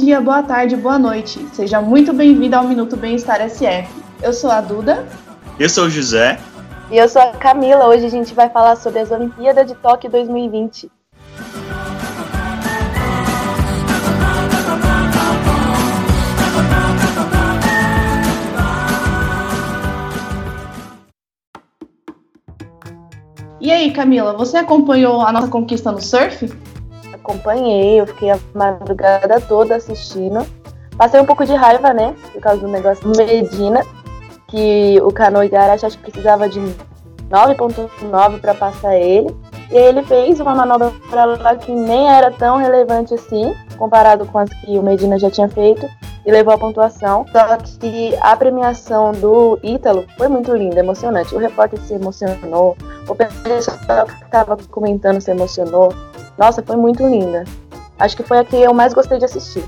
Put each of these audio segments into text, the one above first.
dia, boa tarde, boa noite. Seja muito bem-vindo ao Minuto Bem-Estar SF. Eu sou a Duda. Eu sou o José. E eu sou a Camila. Hoje a gente vai falar sobre as Olimpíadas de Tóquio 2020. E aí, Camila, você acompanhou a nossa conquista no surf? Acompanhei, eu fiquei a madrugada toda assistindo. Passei um pouco de raiva, né? Por causa do negócio do Medina, que o Cano Igarashi acho que precisava de 9.9 para passar ele. E aí ele fez uma manobra lá que nem era tão relevante assim, comparado com as que o Medina já tinha feito, e levou a pontuação. Só que a premiação do Ítalo foi muito linda, emocionante. O repórter se emocionou, o pessoal que estava comentando se emocionou. Nossa, foi muito linda. Acho que foi a que eu mais gostei de assistir.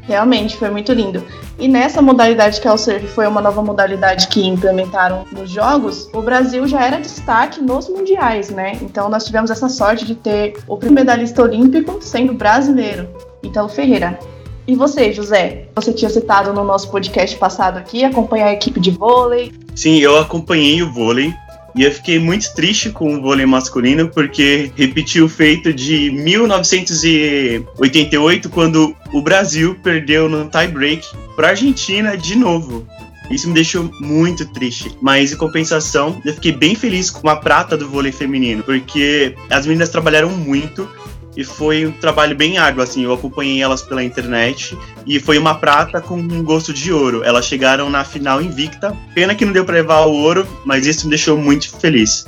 Realmente, foi muito lindo. E nessa modalidade que é o surf foi uma nova modalidade que implementaram nos jogos, o Brasil já era destaque nos mundiais, né? Então nós tivemos essa sorte de ter o primeiro medalhista olímpico sendo brasileiro, Italo Ferreira. E você, José? Você tinha citado no nosso podcast passado aqui, acompanhar a equipe de vôlei. Sim, eu acompanhei o vôlei. E eu fiquei muito triste com o vôlei masculino, porque repetiu o feito de 1988, quando o Brasil perdeu no tie-break para a Argentina de novo. Isso me deixou muito triste. Mas, em compensação, eu fiquei bem feliz com a prata do vôlei feminino, porque as meninas trabalharam muito e foi um trabalho bem árduo, assim, eu acompanhei elas pela internet e foi uma prata com um gosto de ouro. Elas chegaram na final invicta, pena que não deu para levar o ouro, mas isso me deixou muito feliz.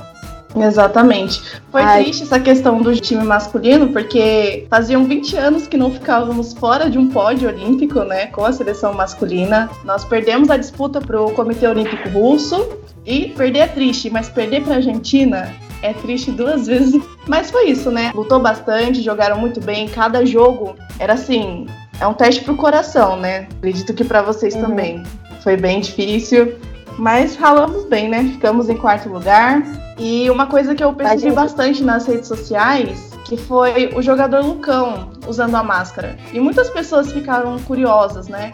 Exatamente. Foi Ai. triste essa questão do time masculino, porque faziam 20 anos que não ficávamos fora de um pódio olímpico, né, com a seleção masculina. Nós perdemos a disputa para o Comitê Olímpico Russo e perder é triste, mas perder para a Argentina é triste duas vezes. Mas foi isso, né? Lutou bastante, jogaram muito bem. Cada jogo era assim, é um teste pro coração, né? Acredito que para vocês uhum. também. Foi bem difícil, mas ralamos bem, né? Ficamos em quarto lugar. E uma coisa que eu percebi bastante nas redes sociais, que foi o jogador Lucão usando a máscara. E muitas pessoas ficaram curiosas, né?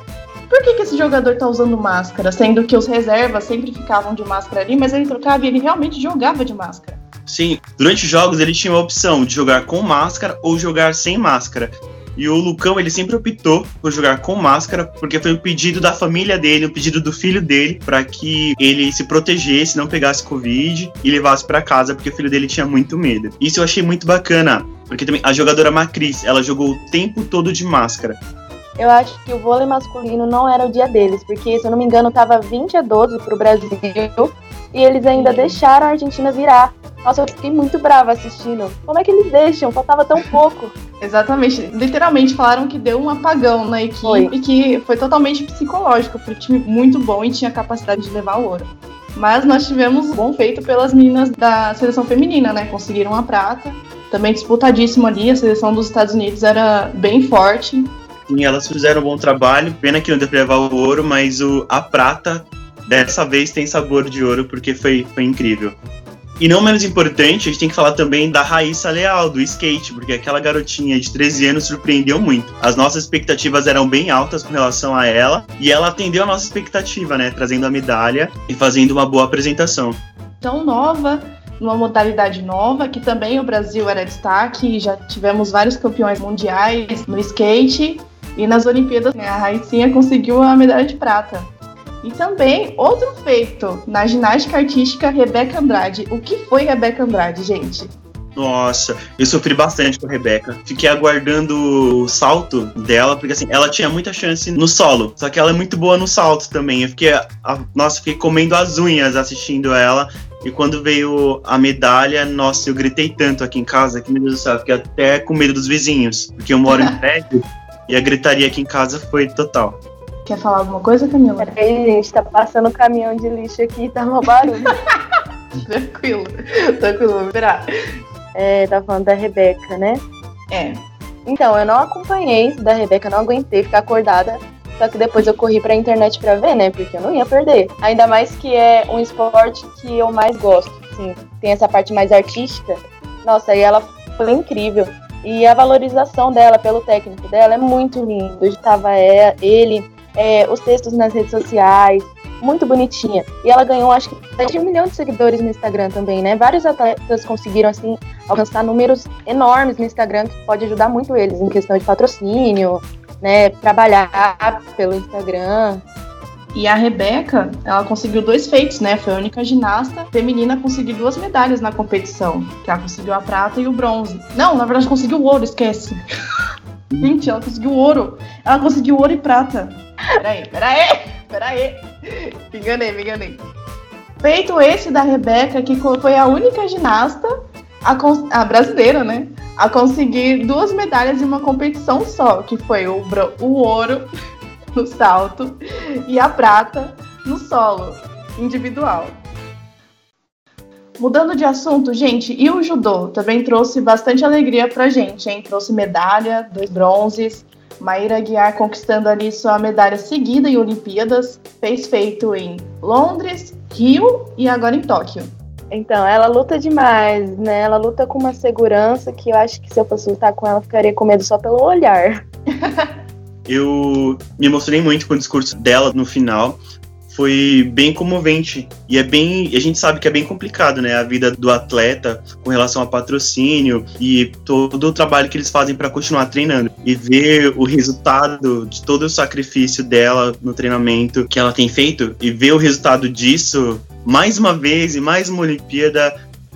Por que, que esse jogador tá usando máscara? Sendo que os reservas sempre ficavam de máscara ali, mas ele trocava e ele realmente jogava de máscara. Sim, durante os jogos ele tinha a opção de jogar com máscara ou jogar sem máscara. E o Lucão, ele sempre optou por jogar com máscara, porque foi um pedido da família dele, um pedido do filho dele, para que ele se protegesse, não pegasse Covid e levasse para casa, porque o filho dele tinha muito medo. Isso eu achei muito bacana, porque também a jogadora Macris, ela jogou o tempo todo de máscara. Eu acho que o vôlei masculino não era o dia deles, porque, se eu não me engano, tava 20 a 12 pro Brasil e eles ainda deixaram a Argentina virar. Nossa, eu fiquei muito brava assistindo. Como é que eles deixam? Faltava tão pouco. Exatamente. Literalmente falaram que deu um apagão na equipe foi. e que foi totalmente psicológico, porque o time muito bom e tinha capacidade de levar o ouro. Mas nós tivemos um bom feito pelas meninas da seleção feminina, né? Conseguiram a prata. Também disputadíssimo ali, a seleção dos Estados Unidos era bem forte. Sim, elas fizeram um bom trabalho. Pena que não deu pra levar o ouro, mas o, a prata dessa vez tem sabor de ouro porque foi, foi incrível. E não menos importante, a gente tem que falar também da Raíssa Leal, do skate, porque aquela garotinha de 13 anos surpreendeu muito. As nossas expectativas eram bem altas com relação a ela, e ela atendeu a nossa expectativa, né? Trazendo a medalha e fazendo uma boa apresentação. Tão nova, numa modalidade nova, que também o Brasil era destaque, já tivemos vários campeões mundiais no skate, e nas Olimpíadas né, a Raicinha conseguiu a medalha de prata. E também outro feito na ginástica artística, Rebeca Andrade. O que foi Rebeca Andrade, gente? Nossa, eu sofri bastante com a Rebeca. Fiquei aguardando o salto dela, porque assim, ela tinha muita chance no solo. Só que ela é muito boa no salto também. Eu fiquei, a, nossa, fiquei comendo as unhas assistindo ela. E quando veio a medalha, nossa, eu gritei tanto aqui em casa que, meu Deus do céu, fiquei até com medo dos vizinhos. Porque eu moro em prédio e a gritaria aqui em casa foi total. Quer falar alguma coisa, Camila? Peraí, gente, tá passando um caminhão de lixo aqui, tá uma barulho. tranquilo, tranquilo, vou virar. É, tá falando da Rebeca, né? É. Então, eu não acompanhei da Rebeca, não aguentei ficar acordada. Só que depois eu corri pra internet pra ver, né? Porque eu não ia perder. Ainda mais que é um esporte que eu mais gosto. Assim, tem essa parte mais artística. Nossa, e ela foi incrível. E a valorização dela pelo técnico dela é muito lindo. Hoje tava é, ele, é, os textos nas redes sociais, muito bonitinha. E ela ganhou, acho que, um milhão de seguidores no Instagram também, né? Vários atletas conseguiram, assim, alcançar números enormes no Instagram, que pode ajudar muito eles em questão de patrocínio, né? Trabalhar pelo Instagram. E a Rebeca, ela conseguiu dois feitos, né? Foi a única ginasta feminina a conseguir duas medalhas na competição. Que ela conseguiu a prata e o bronze. Não, na verdade conseguiu o ouro, esquece. Gente, ela conseguiu ouro. Ela conseguiu ouro e prata. Peraí, peraí, peraí. Me enganei, me enganei. Feito esse da Rebeca, que foi a única ginasta, a, a brasileira, né? A conseguir duas medalhas em uma competição só, que foi o, o ouro no salto e a prata no solo individual. Mudando de assunto, gente, e o judô também trouxe bastante alegria pra gente, hein? Trouxe medalha, dois bronzes. Maíra Guiar conquistando ali sua medalha seguida em Olimpíadas, fez feito em Londres, Rio e agora em Tóquio. Então, ela luta demais, né? Ela luta com uma segurança que eu acho que se eu fosse lutar com ela, ficaria com medo só pelo olhar. eu me emocionei muito com o discurso dela no final. Foi bem comovente. E é bem. A gente sabe que é bem complicado, né? A vida do atleta com relação a patrocínio e todo o trabalho que eles fazem para continuar treinando. E ver o resultado de todo o sacrifício dela no treinamento que ela tem feito e ver o resultado disso mais uma vez e mais uma Olimpíada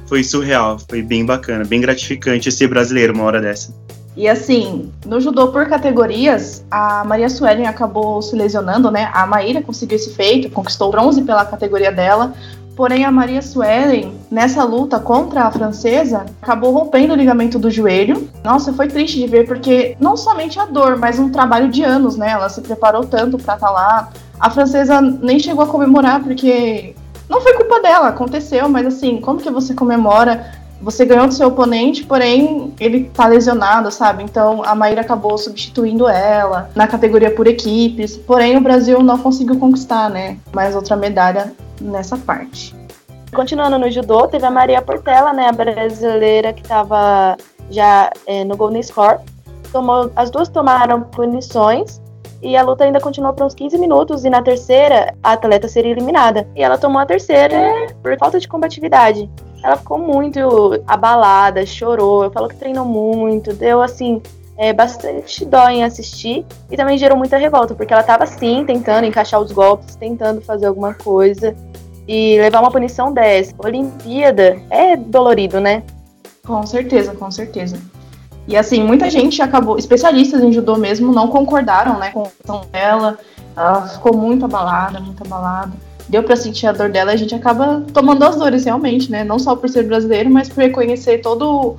foi surreal. Foi bem bacana, bem gratificante ser brasileiro uma hora dessa. E assim, no judô por categorias, a Maria Suelen acabou se lesionando, né? A Maíra conseguiu esse feito, conquistou bronze pela categoria dela. Porém, a Maria Suelen, nessa luta contra a francesa, acabou rompendo o ligamento do joelho. Nossa, foi triste de ver, porque não somente a dor, mas um trabalho de anos, né? Ela se preparou tanto para estar tá lá. A francesa nem chegou a comemorar, porque não foi culpa dela, aconteceu, mas assim, como que você comemora você ganhou do seu oponente, porém ele tá lesionado, sabe? Então a Maíra acabou substituindo ela na categoria por equipes. Porém o Brasil não conseguiu conquistar, né? Mais outra medalha nessa parte. Continuando no judô, teve a Maria Portela, né? A brasileira que estava já é, no Golden Score. Tomou, as duas tomaram punições e a luta ainda continuou por uns 15 minutos e na terceira a atleta seria eliminada. E ela tomou a terceira por falta de combatividade. Ela ficou muito abalada, chorou, eu falo que treinou muito, deu assim, é, bastante dó em assistir e também gerou muita revolta, porque ela estava sim tentando encaixar os golpes, tentando fazer alguma coisa e levar uma punição dessa. Olimpíada é dolorido, né? Com certeza, com certeza. E assim, muita gente acabou, especialistas em judô mesmo, não concordaram né, com a ação dela. Ela ficou muito abalada, muito abalada deu para sentir a dor dela, a gente acaba tomando as dores realmente, né? Não só por ser brasileiro, mas por reconhecer todo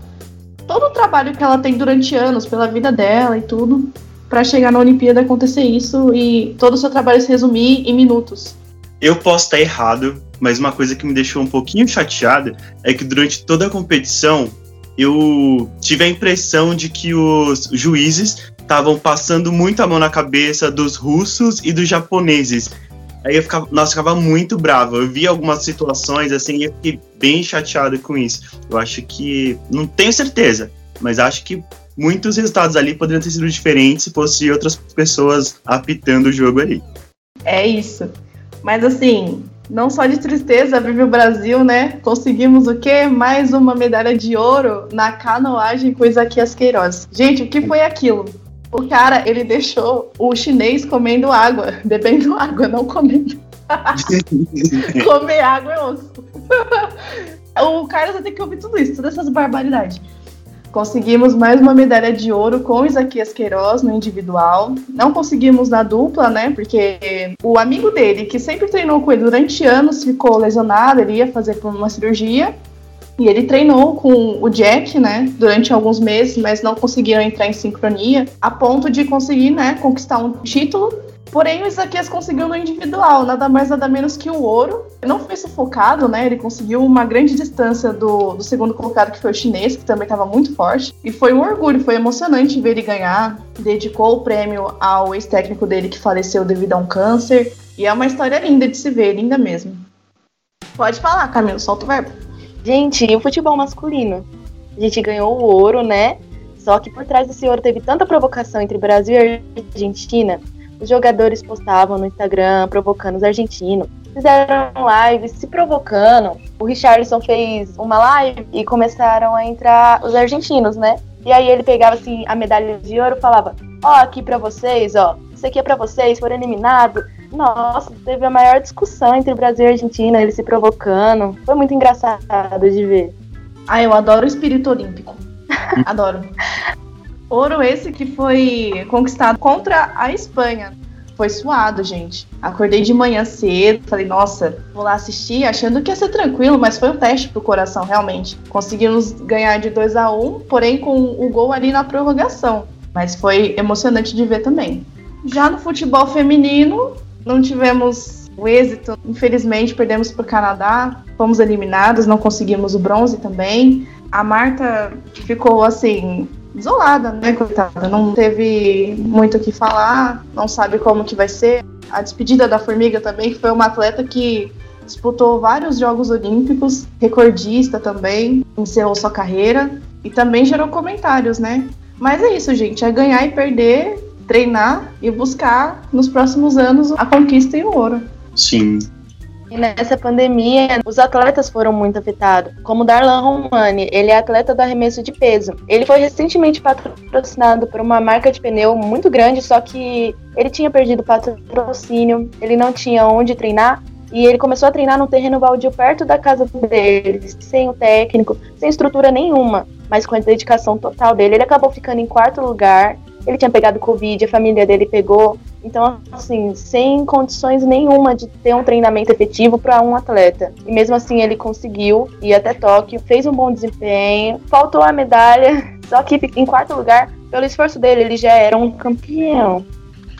todo o trabalho que ela tem durante anos pela vida dela e tudo, para chegar na Olimpíada acontecer isso e todo o seu trabalho se resumir em minutos. Eu posso estar errado, mas uma coisa que me deixou um pouquinho chateada é que durante toda a competição eu tive a impressão de que os juízes estavam passando muito a mão na cabeça dos russos e dos japoneses Aí eu ficava, nossa, eu ficava muito bravo. Eu vi algumas situações assim e eu fiquei bem chateado com isso. Eu acho que, não tenho certeza, mas acho que muitos resultados ali poderiam ter sido diferentes se fosse outras pessoas apitando o jogo ali. É isso. Mas assim, não só de tristeza vive o Brasil, né? Conseguimos o quê? Mais uma medalha de ouro na canoagem com Isaquias Queiroz. Gente, o que foi aquilo? O cara, ele deixou o chinês comendo água, bebendo água, não comendo. Comer água é osso. o cara vai ter que ouvir tudo isso, todas essas barbaridades. Conseguimos mais uma medalha de ouro com Isaquias Queiroz no individual. Não conseguimos na dupla, né? Porque o amigo dele, que sempre treinou com ele durante anos, ficou lesionado, ele ia fazer uma cirurgia. E ele treinou com o Jack, né, durante alguns meses, mas não conseguiram entrar em sincronia, a ponto de conseguir, né, conquistar um título. Porém, o Isaquias conseguiu no individual, nada mais nada menos que o ouro. Não foi sufocado, né? Ele conseguiu uma grande distância do, do segundo colocado, que foi o chinês, que também estava muito forte. E foi um orgulho, foi emocionante ver ele ganhar. Dedicou o prêmio ao ex-técnico dele que faleceu devido a um câncer. E é uma história linda de se ver, linda mesmo. Pode falar, Camilo, solta o verbo. Gente, e o futebol masculino? A gente ganhou o ouro, né? Só que por trás desse ouro teve tanta provocação entre Brasil e Argentina. Os jogadores postavam no Instagram provocando os argentinos. Fizeram lives se provocando. O Richarlison fez uma live e começaram a entrar os argentinos, né? E aí ele pegava assim a medalha de ouro e falava: Ó, oh, aqui para vocês, ó, isso aqui é para vocês, foram eliminados. Nossa, teve a maior discussão entre Brasil e Argentina, eles se provocando. Foi muito engraçado de ver. Ah, eu adoro o espírito olímpico. adoro. Ouro esse que foi conquistado contra a Espanha. Foi suado, gente. Acordei de manhã cedo, falei, nossa, vou lá assistir, achando que ia ser tranquilo, mas foi um teste pro coração, realmente. Conseguimos ganhar de 2 a 1 um, porém com o gol ali na prorrogação. Mas foi emocionante de ver também. Já no futebol feminino, não tivemos o êxito, infelizmente perdemos para o Canadá, fomos eliminados, não conseguimos o bronze também. A Marta ficou assim isolada, né, coitada, não teve muito o que falar, não sabe como que vai ser. A despedida da Formiga também, que foi uma atleta que disputou vários Jogos Olímpicos, recordista também, encerrou sua carreira e também gerou comentários, né? Mas é isso, gente, é ganhar e perder treinar e buscar nos próximos anos a conquista e o ouro. Sim. E nessa pandemia, os atletas foram muito afetados. Como Darlan Romani, ele é atleta do arremesso de peso. Ele foi recentemente patrocinado por uma marca de pneu muito grande, só que ele tinha perdido o patrocínio, ele não tinha onde treinar. E ele começou a treinar no terreno baldio perto da casa dele, sem o técnico, sem estrutura nenhuma, mas com a dedicação total dele. Ele acabou ficando em quarto lugar ele tinha pegado Covid, a família dele pegou. Então, assim, sem condições nenhuma de ter um treinamento efetivo para um atleta. E mesmo assim, ele conseguiu ir até Tóquio, fez um bom desempenho, faltou a medalha, só que em quarto lugar, pelo esforço dele, ele já era um campeão.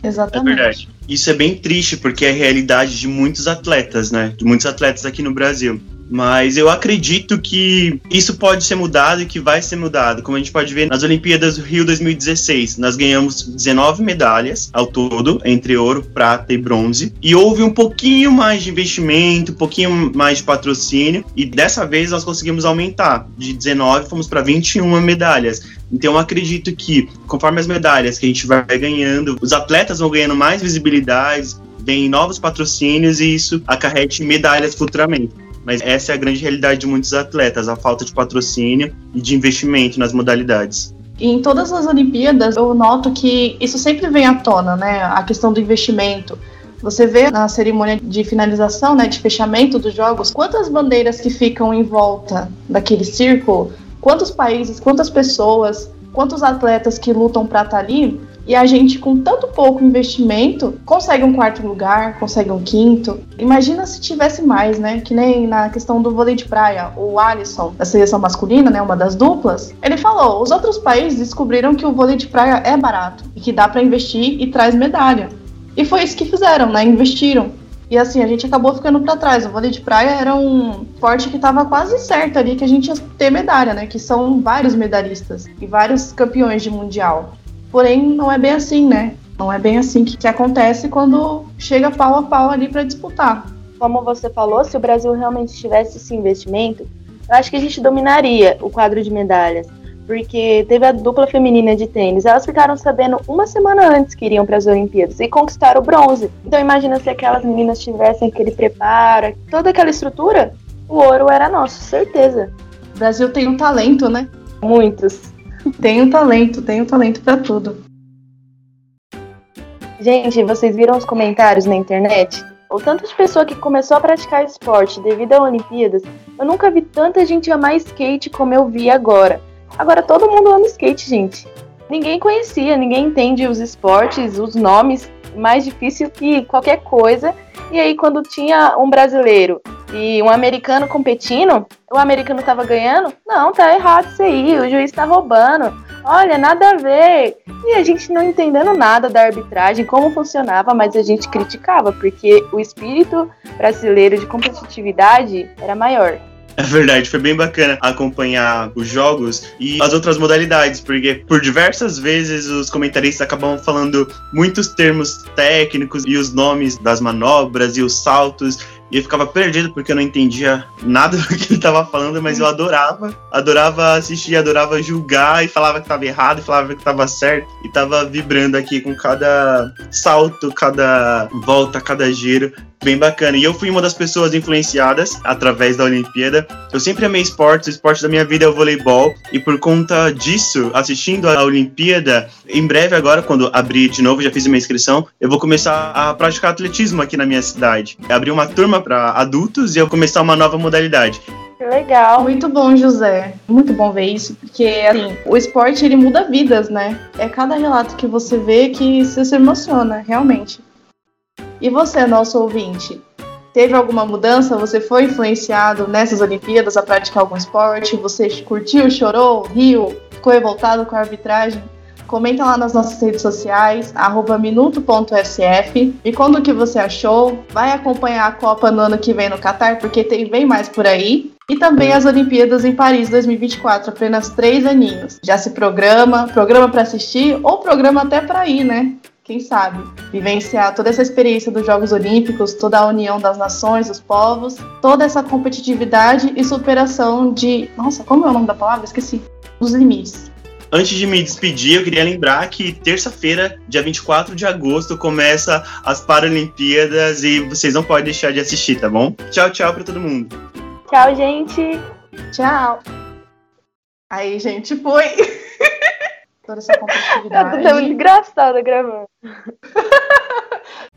Exatamente. É verdade. Isso é bem triste, porque é a realidade de muitos atletas, né? De muitos atletas aqui no Brasil. Mas eu acredito que isso pode ser mudado e que vai ser mudado. Como a gente pode ver nas Olimpíadas do Rio 2016, nós ganhamos 19 medalhas ao todo, entre ouro, prata e bronze. E houve um pouquinho mais de investimento, um pouquinho mais de patrocínio. E dessa vez nós conseguimos aumentar. De 19 fomos para 21 medalhas. Então eu acredito que, conforme as medalhas que a gente vai ganhando, os atletas vão ganhando mais visibilidade, vem novos patrocínios e isso acarrete medalhas futuramente. Mas essa é a grande realidade de muitos atletas, a falta de patrocínio e de investimento nas modalidades. em todas as Olimpíadas, eu noto que isso sempre vem à tona, né? A questão do investimento. Você vê na cerimônia de finalização, né, de fechamento dos jogos, quantas bandeiras que ficam em volta daquele círculo, quantos países, quantas pessoas, quantos atletas que lutam para estar tá ali, e a gente, com tanto pouco investimento, consegue um quarto lugar, consegue um quinto. Imagina se tivesse mais, né? Que nem na questão do vôlei de praia, o Alisson, da seleção masculina, né? Uma das duplas, ele falou: os outros países descobriram que o vôlei de praia é barato e que dá para investir e traz medalha. E foi isso que fizeram, né? Investiram. E assim, a gente acabou ficando para trás. O vôlei de praia era um esporte que estava quase certo ali que a gente ia ter medalha, né? Que são vários medalhistas e vários campeões de mundial. Porém, não é bem assim, né? Não é bem assim que, que acontece quando chega pau a pau ali para disputar. Como você falou, se o Brasil realmente tivesse esse investimento, eu acho que a gente dominaria o quadro de medalhas. Porque teve a dupla feminina de tênis, elas ficaram sabendo uma semana antes que iriam para as Olimpíadas e conquistaram o bronze. Então imagina se aquelas meninas tivessem aquele preparo, toda aquela estrutura, o ouro era nosso, certeza. O Brasil tem um talento, né? Muitos. Um talento, um talento para tudo. Gente, vocês viram os comentários na internet? O tanto de pessoa que começou a praticar esporte devido às Olimpíadas, eu nunca vi tanta gente amar skate como eu vi agora. Agora todo mundo ama skate, gente. Ninguém conhecia, ninguém entende os esportes, os nomes, mais difícil que qualquer coisa. E aí, quando tinha um brasileiro e um americano competindo, o americano tava ganhando? Não, tá errado isso aí, o juiz tá roubando. Olha, nada a ver. E a gente não entendendo nada da arbitragem, como funcionava, mas a gente criticava, porque o espírito brasileiro de competitividade era maior. É verdade, foi bem bacana acompanhar os jogos e as outras modalidades, porque por diversas vezes os comentaristas acabam falando muitos termos técnicos e os nomes das manobras e os saltos e eu ficava perdido porque eu não entendia nada do que ele estava falando, mas eu adorava, adorava assistir, adorava julgar e falava que estava errado e falava que estava certo e estava vibrando aqui com cada salto, cada volta, cada giro bem bacana. E eu fui uma das pessoas influenciadas através da Olimpíada. Eu sempre amei esportes, o esporte da minha vida é o voleibol, e por conta disso, assistindo a Olimpíada, em breve agora, quando abrir de novo, já fiz uma inscrição, eu vou começar a praticar atletismo aqui na minha cidade. Abrir uma turma para adultos e eu começar uma nova modalidade. Legal. Muito bom, José. Muito bom ver isso, porque assim, o esporte ele muda vidas, né? É cada relato que você vê que você se emociona, realmente. E você, nosso ouvinte, teve alguma mudança? Você foi influenciado nessas Olimpíadas a praticar algum esporte? Você curtiu, chorou, riu, ficou revoltado com a arbitragem? Comenta lá nas nossas redes sociais, minuto.sf. E quando o que você achou? Vai acompanhar a Copa no ano que vem no Catar, porque tem bem mais por aí. E também as Olimpíadas em Paris 2024, apenas três aninhos. Já se programa, programa para assistir ou programa até para ir, né? quem sabe, vivenciar toda essa experiência dos Jogos Olímpicos, toda a união das nações, dos povos, toda essa competitividade e superação de. Nossa, como é o nome da palavra? Esqueci. Dos limites. Antes de me despedir, eu queria lembrar que terça-feira, dia 24 de agosto, começa as Paralimpíadas e vocês não podem deixar de assistir, tá bom? Tchau, tchau para todo mundo. Tchau, gente. Tchau. Aí, gente, foi. toda essa competitividade. Tá muito engraçada gravando.